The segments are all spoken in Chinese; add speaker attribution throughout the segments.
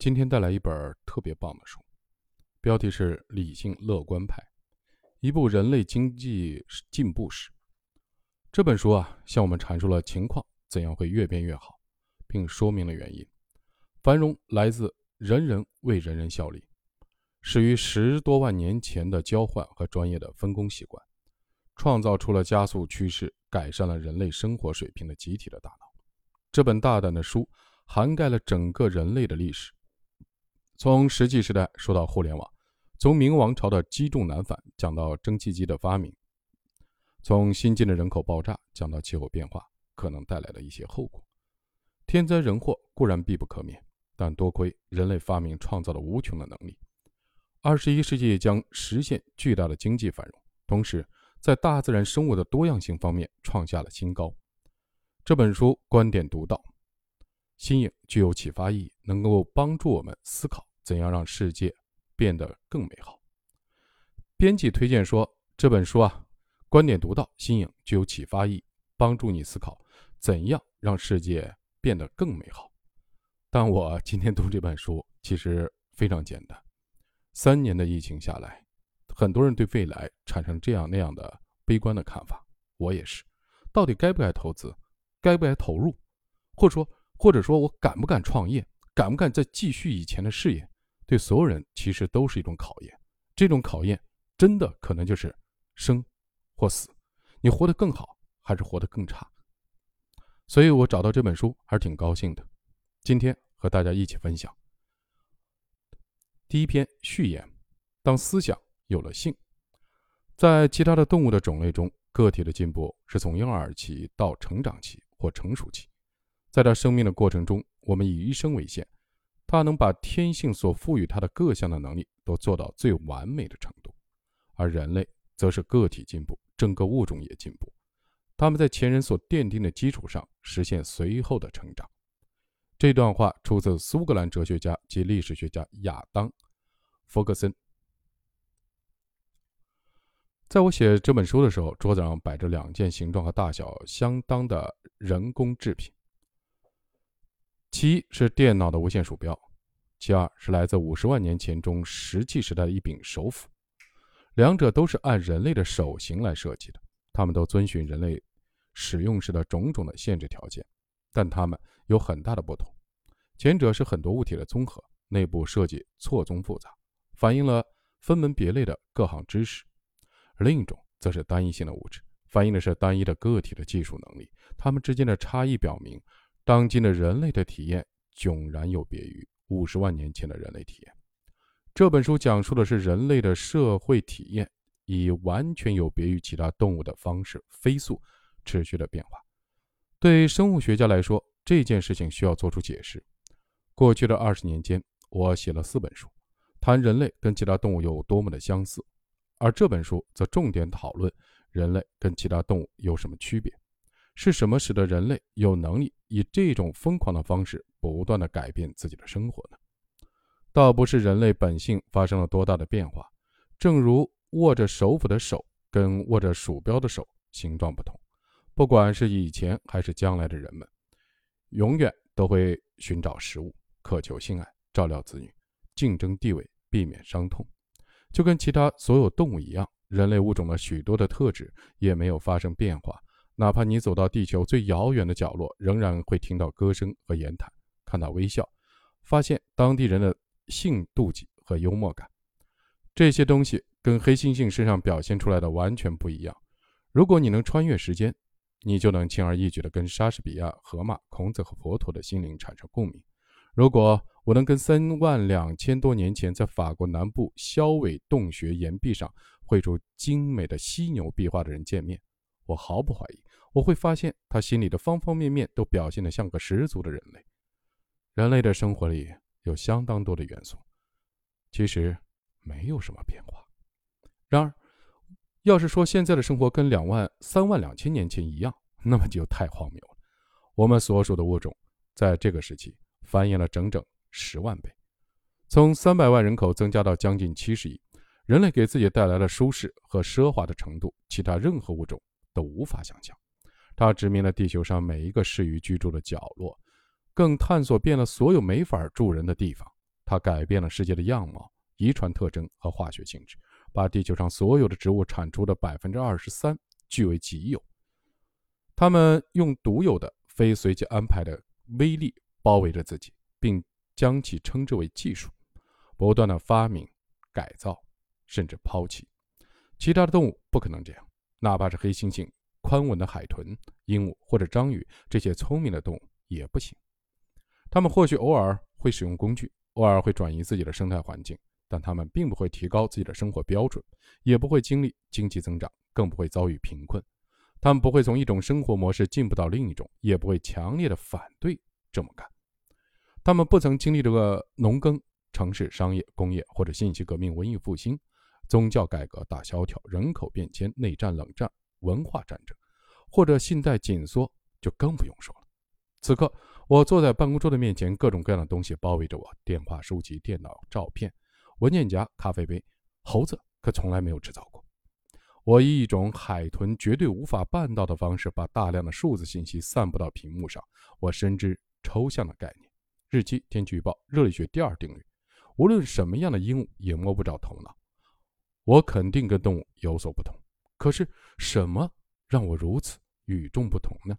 Speaker 1: 今天带来一本特别棒的书，标题是《理性乐观派：一部人类经济进步史》。这本书啊，向我们阐述了情况怎样会越变越好，并说明了原因。繁荣来自人人为人人效力，始于十多万年前的交换和专业的分工习惯，创造出了加速趋势、改善了人类生活水平的集体的大脑。这本大胆的书涵盖了整个人类的历史。从石器时代说到互联网，从明王朝的积重难返讲到蒸汽机的发明，从新近的人口爆炸讲到气候变化可能带来的一些后果。天灾人祸固然必不可免，但多亏人类发明创造了无穷的能力，二十一世纪将实现巨大的经济繁荣，同时在大自然生物的多样性方面创下了新高。这本书观点独到，新颖，具有启发意义，能够帮助我们思考。怎样让世界变得更美好？编辑推荐说，这本书啊，观点独到、新颖，具有启发意义，帮助你思考怎样让世界变得更美好。但我今天读这本书，其实非常简单。三年的疫情下来，很多人对未来产生这样那样的悲观的看法，我也是。到底该不该投资？该不该投入？或者说，或者说我敢不敢创业？敢不敢再继续以前的事业？对所有人其实都是一种考验。这种考验真的可能就是生或死，你活得更好还是活得更差？所以我找到这本书还是挺高兴的。今天和大家一起分享第一篇序言：当思想有了性，在其他的动物的种类中，个体的进步是从婴儿期到成长期或成熟期，在他生命的过程中。我们以一生为限，他能把天性所赋予他的各项的能力都做到最完美的程度，而人类则是个体进步，整个物种也进步。他们在前人所奠定的基础上实现随后的成长。这段话出自苏格兰哲学家及历史学家亚当·弗格森。在我写这本书的时候，桌子上摆着两件形状和大小相当的人工制品。其一是电脑的无线鼠标，其二是来自五十万年前中石器时代的一柄手斧，两者都是按人类的手型来设计的，它们都遵循人类使用时的种种的限制条件，但它们有很大的不同。前者是很多物体的综合，内部设计错综复杂，反映了分门别类的各行知识；另一种则是单一性的物质，反映的是单一的个体的技术能力。它们之间的差异表明。当今的人类的体验迥然有别于五十万年前的人类体验。这本书讲述的是人类的社会体验以完全有别于其他动物的方式飞速、持续的变化。对生物学家来说，这件事情需要做出解释。过去的二十年间，我写了四本书，谈人类跟其他动物有多么的相似，而这本书则重点讨论人类跟其他动物有什么区别。是什么使得人类有能力以这种疯狂的方式不断的改变自己的生活呢？倒不是人类本性发生了多大的变化，正如握着手斧的手跟握着鼠标的手形状不同，不管是以前还是将来的人们，永远都会寻找食物、渴求性爱、照料子女、竞争地位、避免伤痛，就跟其他所有动物一样，人类物种的许多的特质也没有发生变化。哪怕你走到地球最遥远的角落，仍然会听到歌声和言谈，看到微笑，发现当地人的性妒忌和幽默感。这些东西跟黑猩猩身上表现出来的完全不一样。如果你能穿越时间，你就能轻而易举地跟莎士比亚、荷马、孔子和佛陀的心灵产生共鸣。如果我能跟三万两千多年前在法国南部肖尾洞穴岩壁上绘出精美的犀牛壁画的人见面，我毫不怀疑。我会发现，他心里的方方面面都表现得像个十足的人类。人类的生活里有相当多的元素，其实没有什么变化。然而，要是说现在的生活跟两万、三万两千年前一样，那么就太荒谬了。我们所属的物种在这个时期繁衍了整整十万倍，从三百万人口增加到将近七十亿。人类给自己带来了舒适和奢华的程度，其他任何物种都无法想象。他殖民了地球上每一个适于居住的角落，更探索遍了所有没法住人的地方。它改变了世界的样貌、遗传特征和化学性质，把地球上所有的植物产出的百分之二十三据为己有。他们用独有的、非随机安排的威力包围着自己，并将其称之为技术，不断的发明、改造，甚至抛弃。其他的动物不可能这样，哪怕是黑猩猩、宽吻的海豚、鹦鹉或者章鱼这些聪明的动物也不行。它们或许偶尔会使用工具，偶尔会转移自己的生态环境，但它们并不会提高自己的生活标准，也不会经历经济增长，更不会遭遇贫困。它们不会从一种生活模式进步到另一种，也不会强烈的反对这么干。它们不曾经历这个农耕、城市、商业、工业或者信息革命、文艺复兴。宗教改革、大萧条、人口变迁、内战、冷战、文化战争，或者信贷紧缩，就更不用说了。此刻，我坐在办公桌的面前，各种各样的东西包围着我：电话、书籍、电脑、照片、文件夹、咖啡杯。猴子可从来没有制造过。我以一种海豚绝对无法办到的方式，把大量的数字信息散布到屏幕上。我深知抽象的概念：日期、天气预报、热力学第二定律。无论什么样的鹦鹉，也摸不着头脑。我肯定跟动物有所不同，可是什么让我如此与众不同呢？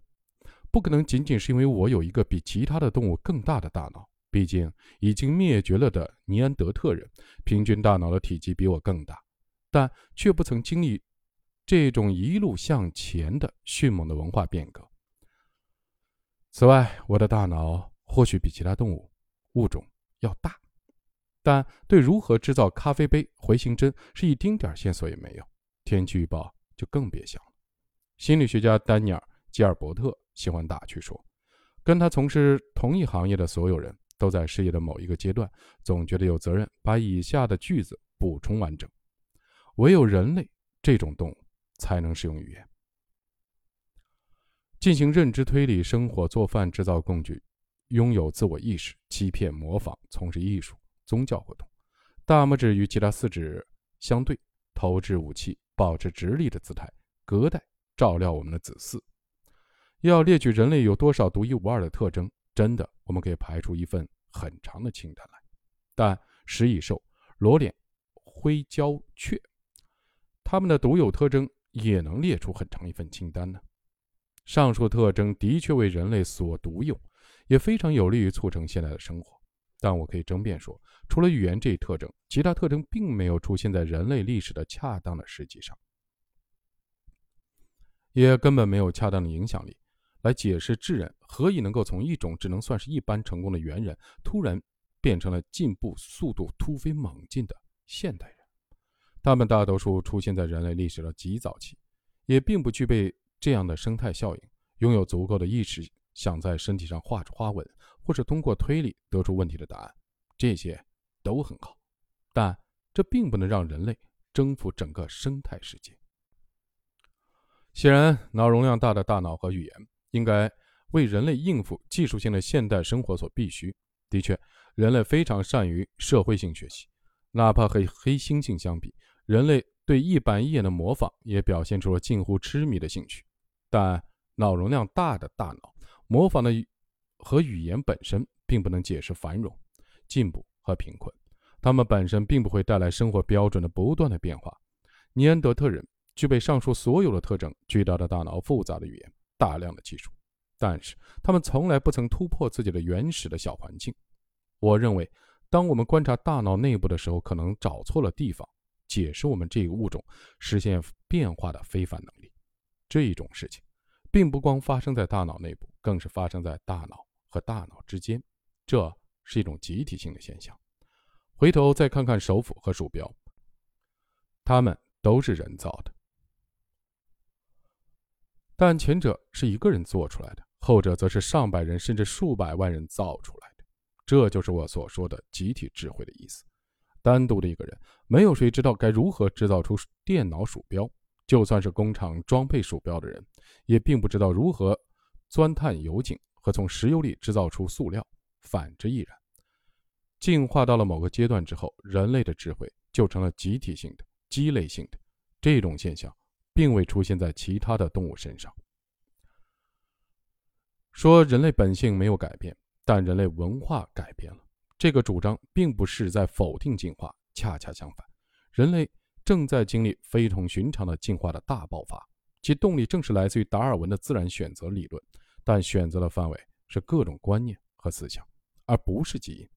Speaker 1: 不可能仅仅是因为我有一个比其他的动物更大的大脑。毕竟已经灭绝了的尼安德特人，平均大脑的体积比我更大，但却不曾经历这种一路向前的迅猛的文化变革。此外，我的大脑或许比其他动物物种要大。但对如何制造咖啡杯、回形针是一丁点线索也没有，天气预报就更别想了。心理学家丹尼尔·吉尔伯特喜欢打趣说：“跟他从事同一行业的所有人都在事业的某一个阶段，总觉得有责任把以下的句子补充完整。唯有人类这种动物才能使用语言，进行认知推理、生火、做饭、制造工具，拥有自我意识、欺骗、模仿、从事艺术。”宗教活动，大拇指与其他四指相对，投掷武器，保持直立的姿态，隔代照料我们的子嗣。要列举人类有多少独一无二的特征，真的，我们可以排出一份很长的清单来。但食蚁兽、裸脸灰胶雀，它们的独有特征也能列出很长一份清单呢。上述特征的确为人类所独有，也非常有利于促成现在的生活。但我可以争辩说，除了语言这一特征，其他特征并没有出现在人类历史的恰当的时机上，也根本没有恰当的影响力来解释智人何以能够从一种只能算是一般成功的猿人，突然变成了进步速度突飞猛进的现代人。他们大多数出现在人类历史的极早期，也并不具备这样的生态效应，拥有足够的意识，想在身体上画出花纹。或者通过推理得出问题的答案，这些都很好，但这并不能让人类征服整个生态世界。显然，脑容量大的大脑和语言应该为人类应付技术性的现代生活所必须。的确，人类非常善于社会性学习，哪怕和黑猩猩相比，人类对一板一眼的模仿也表现出了近乎痴迷的兴趣。但脑容量大的大脑模仿的。和语言本身并不能解释繁荣、进步和贫困，它们本身并不会带来生活标准的不断的变化。尼安德特人具备上述所有的特征：巨大的大脑、复杂的语言、大量的技术，但是他们从来不曾突破自己的原始的小环境。我认为，当我们观察大脑内部的时候，可能找错了地方，解释我们这个物种实现变化的非凡能力。这种事情，并不光发生在大脑内部，更是发生在大脑。和大脑之间，这是一种集体性的现象。回头再看看手斧和鼠标，它们都是人造的，但前者是一个人做出来的，后者则是上百人甚至数百万人造出来的。这就是我所说的集体智慧的意思。单独的一个人，没有谁知道该如何制造出电脑鼠标。就算是工厂装配鼠标的人，也并不知道如何钻探油井。和从石油里制造出塑料，反之亦然。进化到了某个阶段之后，人类的智慧就成了集体性的、积累性的。这种现象并未出现在其他的动物身上。说人类本性没有改变，但人类文化改变了，这个主张并不是在否定进化，恰恰相反，人类正在经历非同寻常的进化的大爆发，其动力正是来自于达尔文的自然选择理论，但选择的范围是各种观念和思想，而不是基因。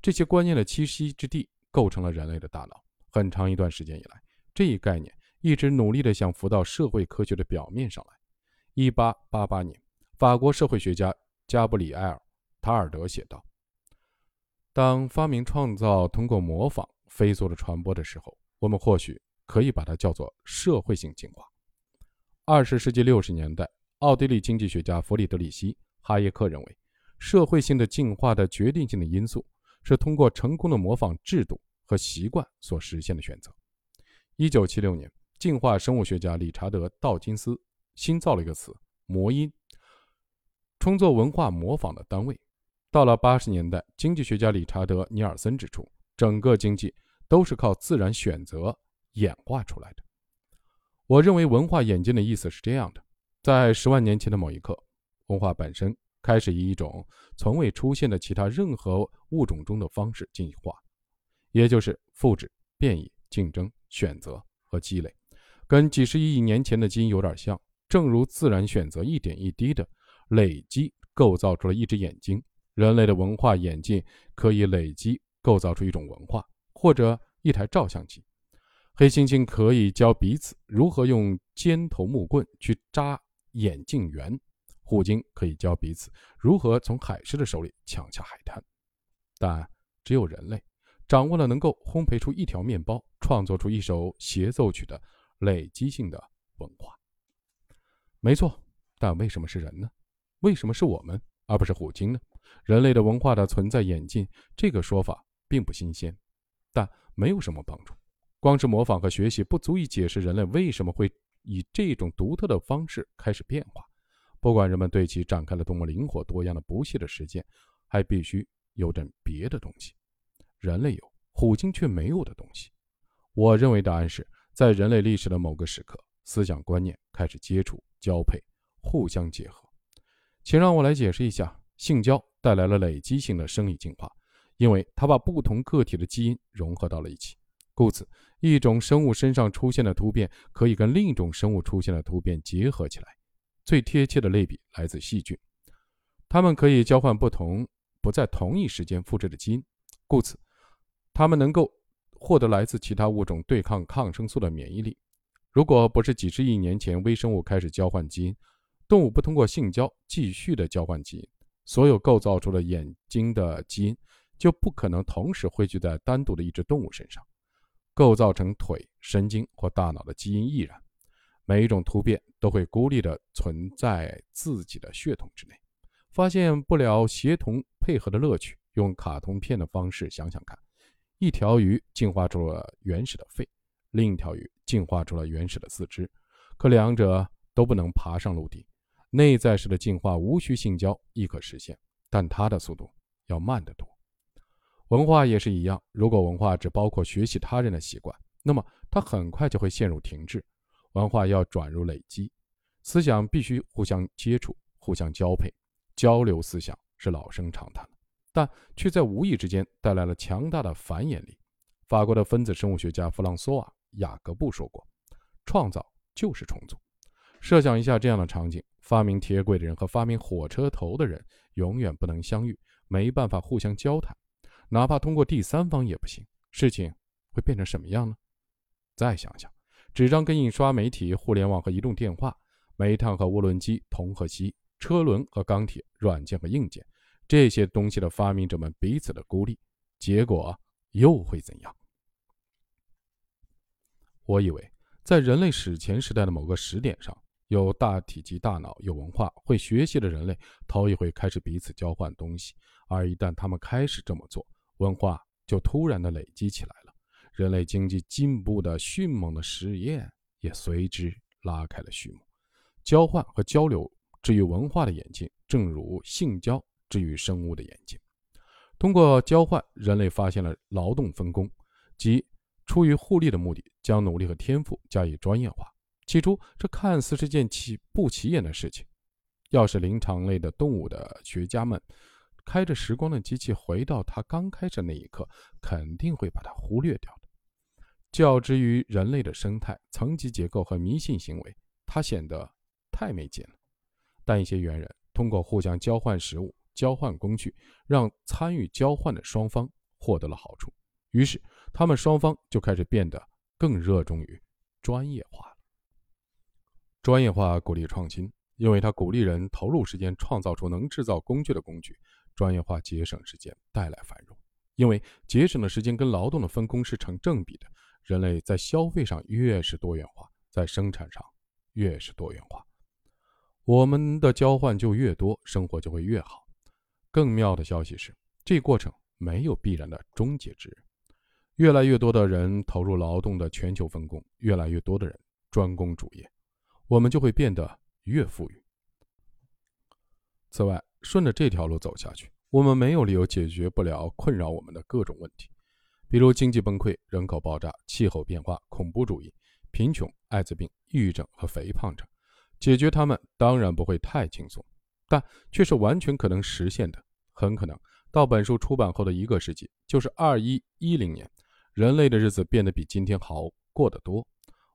Speaker 1: 这些观念的栖息之地构成了人类的大脑。很长一段时间以来，这一概念一直努力地想浮到社会科学的表面上来。一八八八年，法国社会学家加布里埃尔·塔尔德写道。当发明创造通过模仿飞速的传播的时候，我们或许可以把它叫做社会性进化。二十世纪六十年代，奥地利经济学家弗里德里希·哈耶克认为，社会性的进化的决定性的因素是通过成功的模仿制度和习惯所实现的选择。一九七六年，进化生物学家理查德·道金斯新造了一个词“模因”，充作文化模仿的单位。到了八十年代，经济学家理查德·尼尔森指出，整个经济都是靠自然选择演化出来的。我认为文化演进的意思是这样的：在十万年前的某一刻，文化本身开始以一种从未出现的其他任何物种中的方式进化，也就是复制、变异、竞争、选择和积累，跟几十亿年前的基因有点像。正如自然选择一点一滴的累积构造出了一只眼睛。人类的文化演进可以累积构造出一种文化，或者一台照相机。黑猩猩可以教彼此如何用尖头木棍去扎眼镜圆，虎鲸可以教彼此如何从海狮的手里抢下海滩。但只有人类掌握了能够烘焙出一条面包、创作出一首协奏曲的累积性的文化。没错，但为什么是人呢？为什么是我们而不是虎鲸呢？人类的文化的存在演进，这个说法并不新鲜，但没有什么帮助。光是模仿和学习不足以解释人类为什么会以这种独特的方式开始变化。不管人们对其展开了多么灵活多样的不懈的实践，还必须有点别的东西。人类有，虎鲸却没有的东西。我认为答案是在人类历史的某个时刻，思想观念开始接触、交配、互相结合。请让我来解释一下性交。带来了累积性的生理进化，因为它把不同个体的基因融合到了一起。故此，一种生物身上出现的突变可以跟另一种生物出现的突变结合起来。最贴切的类比来自细菌，它们可以交换不同、不在同一时间复制的基因，故此，它们能够获得来自其他物种对抗抗生素的免疫力。如果不是几十亿年前微生物开始交换基因，动物不通过性交继续的交换基因。所有构造出了眼睛的基因，就不可能同时汇聚在单独的一只动物身上。构造成腿、神经或大脑的基因亦然。每一种突变都会孤立地存在自己的血统之内，发现不了协同配合的乐趣。用卡通片的方式想想看：一条鱼进化出了原始的肺，另一条鱼进化出了原始的四肢，可两者都不能爬上陆地。内在式的进化无需性交亦可实现，但它的速度要慢得多。文化也是一样，如果文化只包括学习他人的习惯，那么它很快就会陷入停滞。文化要转入累积，思想必须互相接触、互相交配、交流。思想是老生常谈但却在无意之间带来了强大的繁衍力。法国的分子生物学家弗朗索瓦·雅各布说过：“创造就是重组。”设想一下这样的场景。发明铁轨的人和发明火车头的人永远不能相遇，没办法互相交谈，哪怕通过第三方也不行。事情会变成什么样呢？再想想，纸张跟印刷媒体、互联网和移动电话、煤炭和涡轮机、铜和锡、车轮和钢铁、软件和硬件，这些东西的发明者们彼此的孤立，结果又会怎样？我以为，在人类史前时代的某个时点上。有大体积大脑、有文化、会学习的人类，头一回开始彼此交换东西。而一旦他们开始这么做，文化就突然的累积起来了。人类经济进步的迅猛的实验也随之拉开了序幕。交换和交流至于文化的演进，正如性交至于生物的演进。通过交换，人类发现了劳动分工，即出于互利的目的，将努力和天赋加以专业化。起初，这看似是件起不起眼的事情。要是灵长类的动物的学家们开着时光的机器回到它刚开始那一刻，肯定会把它忽略掉的。较之于人类的生态、层级结构和迷信行为，它显得太没劲了。但一些猿人通过互相交换食物、交换工具，让参与交换的双方获得了好处，于是他们双方就开始变得更热衷于专业化了。专业化鼓励创新。因为它鼓励人投入时间创造出能制造工具的工具，专业化节省时间带来繁荣。因为节省的时间跟劳动的分工是成正比的，人类在消费上越是多元化，在生产上越是多元化，我们的交换就越多，生活就会越好。更妙的消息是，这过程没有必然的终结之日。越来越多的人投入劳动的全球分工，越来越多的人专攻主业，我们就会变得。越富裕。此外，顺着这条路走下去，我们没有理由解决不了困扰我们的各种问题，比如经济崩溃、人口爆炸、气候变化、恐怖主义、贫穷、艾滋病、抑郁症和肥胖症。解决它们当然不会太轻松，但却是完全可能实现的。很可能到本书出版后的一个世纪，就是二一一零年，人类的日子变得比今天好过得多，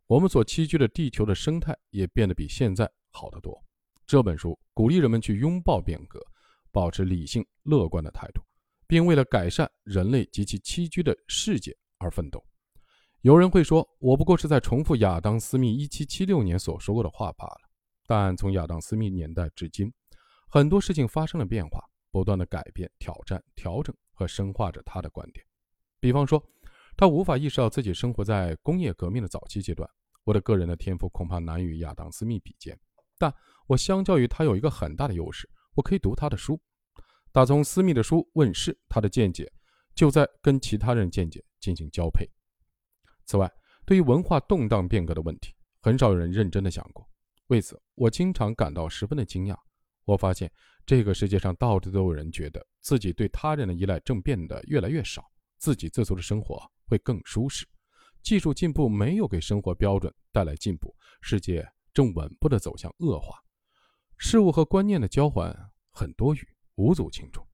Speaker 1: 我们所栖居的地球的生态也变得比现在。好得多。这本书鼓励人们去拥抱变革，保持理性乐观的态度，并为了改善人类及其栖居的世界而奋斗。有人会说，我不过是在重复亚当·斯密1776年所说过的话罢了。但从亚当·斯密年代至今，很多事情发生了变化，不断的改变、挑战、调整和深化着他的观点。比方说，他无法意识到自己生活在工业革命的早期阶段。我的个人的天赋恐怕难与亚当·斯密比肩。但我相较于他有一个很大的优势，我可以读他的书。打从私密的书问世，他的见解就在跟其他人见解进行交配。此外，对于文化动荡变革的问题，很少有人认真的想过。为此，我经常感到十分的惊讶。我发现这个世界上到处都有人觉得自己对他人的依赖正变得越来越少，自给自足的生活会更舒适。技术进步没有给生活标准带来进步，世界。正稳步地走向恶化，事物和观念的交换很多余，无足轻重。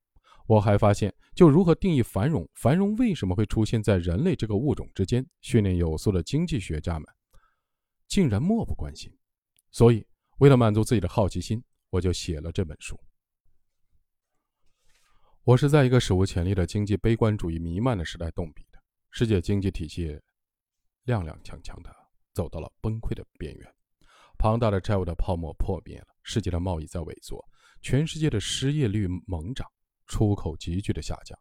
Speaker 1: 我还发现，就如何定义繁荣，繁荣为什么会出现在人类这个物种之间，训练有素的经济学家们竟然漠不关心。所以，为了满足自己的好奇心，我就写了这本书。我是在一个史无前例的经济悲观主义弥漫的时代动笔的，世界经济体系踉踉跄跄地走到了崩溃的边缘。庞大的债务的泡沫破灭了，世界的贸易在萎缩，全世界的失业率猛涨，出口急剧的下降，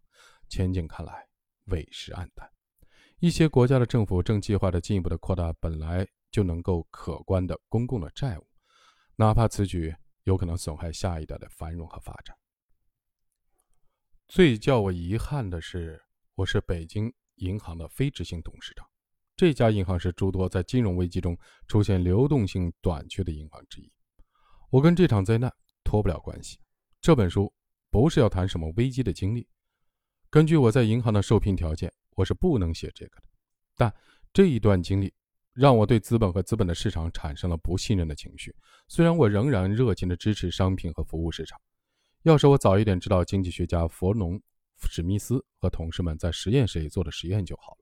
Speaker 1: 前景看来委实暗淡。一些国家的政府正计划着进一步的扩大本来就能够可观的公共的债务，哪怕此举有可能损害下一代的繁荣和发展。最叫我遗憾的是，我是北京银行的非执行董事长。这家银行是诸多在金融危机中出现流动性短缺的银行之一。我跟这场灾难脱不了关系。这本书不是要谈什么危机的经历。根据我在银行的受聘条件，我是不能写这个的。但这一段经历让我对资本和资本的市场产生了不信任的情绪。虽然我仍然热情地支持商品和服务市场。要是我早一点知道经济学家佛农、史密斯和同事们在实验室里做的实验就好了。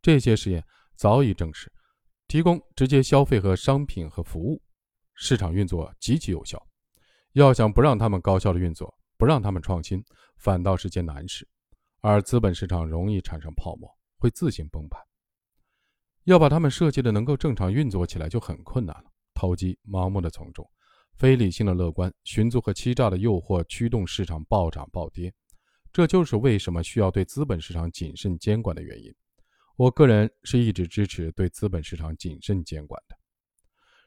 Speaker 1: 这些实验早已证实，提供直接消费和商品和服务，市场运作极其有效。要想不让他们高效的运作，不让他们创新，反倒是件难事。而资本市场容易产生泡沫，会自行崩盘。要把他们设计的能够正常运作起来就很困难了。投机、盲目的从众、非理性的乐观、寻租和欺诈的诱惑驱动市场暴涨暴跌，这就是为什么需要对资本市场谨慎监管的原因。我个人是一直支持对资本市场谨慎监管的，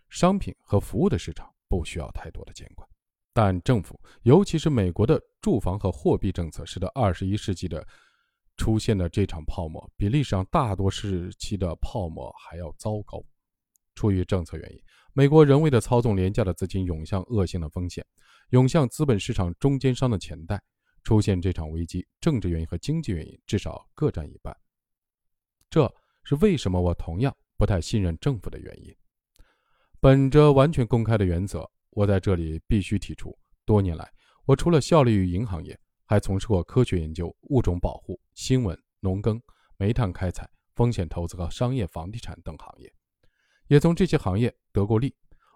Speaker 1: 商品和服务的市场不需要太多的监管，但政府，尤其是美国的住房和货币政策，使得二十一世纪的出现的这场泡沫比历史上大多时期的泡沫还要糟糕。出于政策原因，美国人为的操纵廉价的资金涌向恶性的风险，涌向资本市场中间商的钱袋，出现这场危机，政治原因和经济原因至少各占一半。这是为什么我同样不太信任政府的原因。本着完全公开的原则，我在这里必须提出：多年来，我除了效力于银行业，还从事过科学研究、物种保护、新闻、农耕、煤炭开采、风险投资和商业房地产等行业，也从这些行业得过利。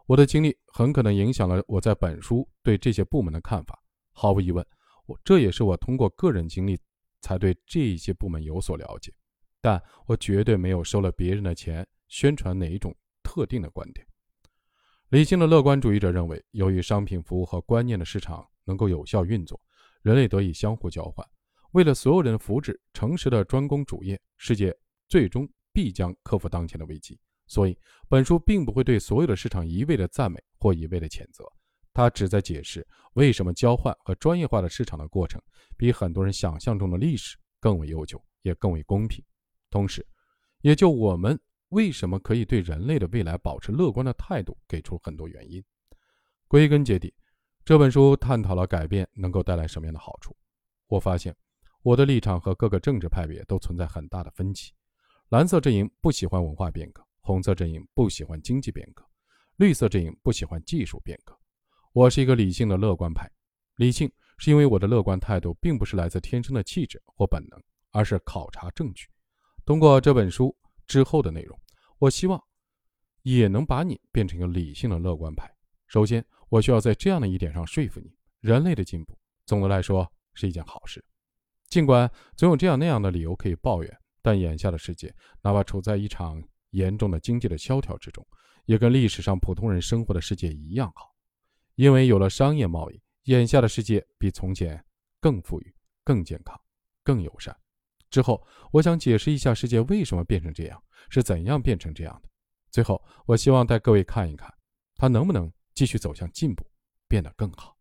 Speaker 1: 我的经历很可能影响了我在本书对这些部门的看法。毫无疑问，我这也是我通过个人经历才对这些部门有所了解。但我绝对没有收了别人的钱宣传哪一种特定的观点。理性的乐观主义者认为，由于商品、服务和观念的市场能够有效运作，人类得以相互交换，为了所有人的福祉，诚实的专攻主业，世界最终必将克服当前的危机。所以，本书并不会对所有的市场一味的赞美或一味的谴责，它只在解释为什么交换和专业化的市场的过程比很多人想象中的历史更为悠久，也更为公平。同时，也就我们为什么可以对人类的未来保持乐观的态度，给出很多原因。归根结底，这本书探讨了改变能够带来什么样的好处。我发现，我的立场和各个政治派别都存在很大的分歧。蓝色阵营不喜欢文化变革，红色阵营不喜欢经济变革，绿色阵营不喜欢技术变革。我是一个理性的乐观派。理性是因为我的乐观态度并不是来自天生的气质或本能，而是考察证据。通过这本书之后的内容，我希望也能把你变成一个理性的乐观派。首先，我需要在这样的一点上说服你：人类的进步，总的来说是一件好事。尽管总有这样那样的理由可以抱怨，但眼下的世界，哪怕处在一场严重的经济的萧条之中，也跟历史上普通人生活的世界一样好。因为有了商业贸易，眼下的世界比从前更富裕、更健康、更友善。之后，我想解释一下世界为什么变成这样，是怎样变成这样的。最后，我希望带各位看一看，它能不能继续走向进步，变得更好。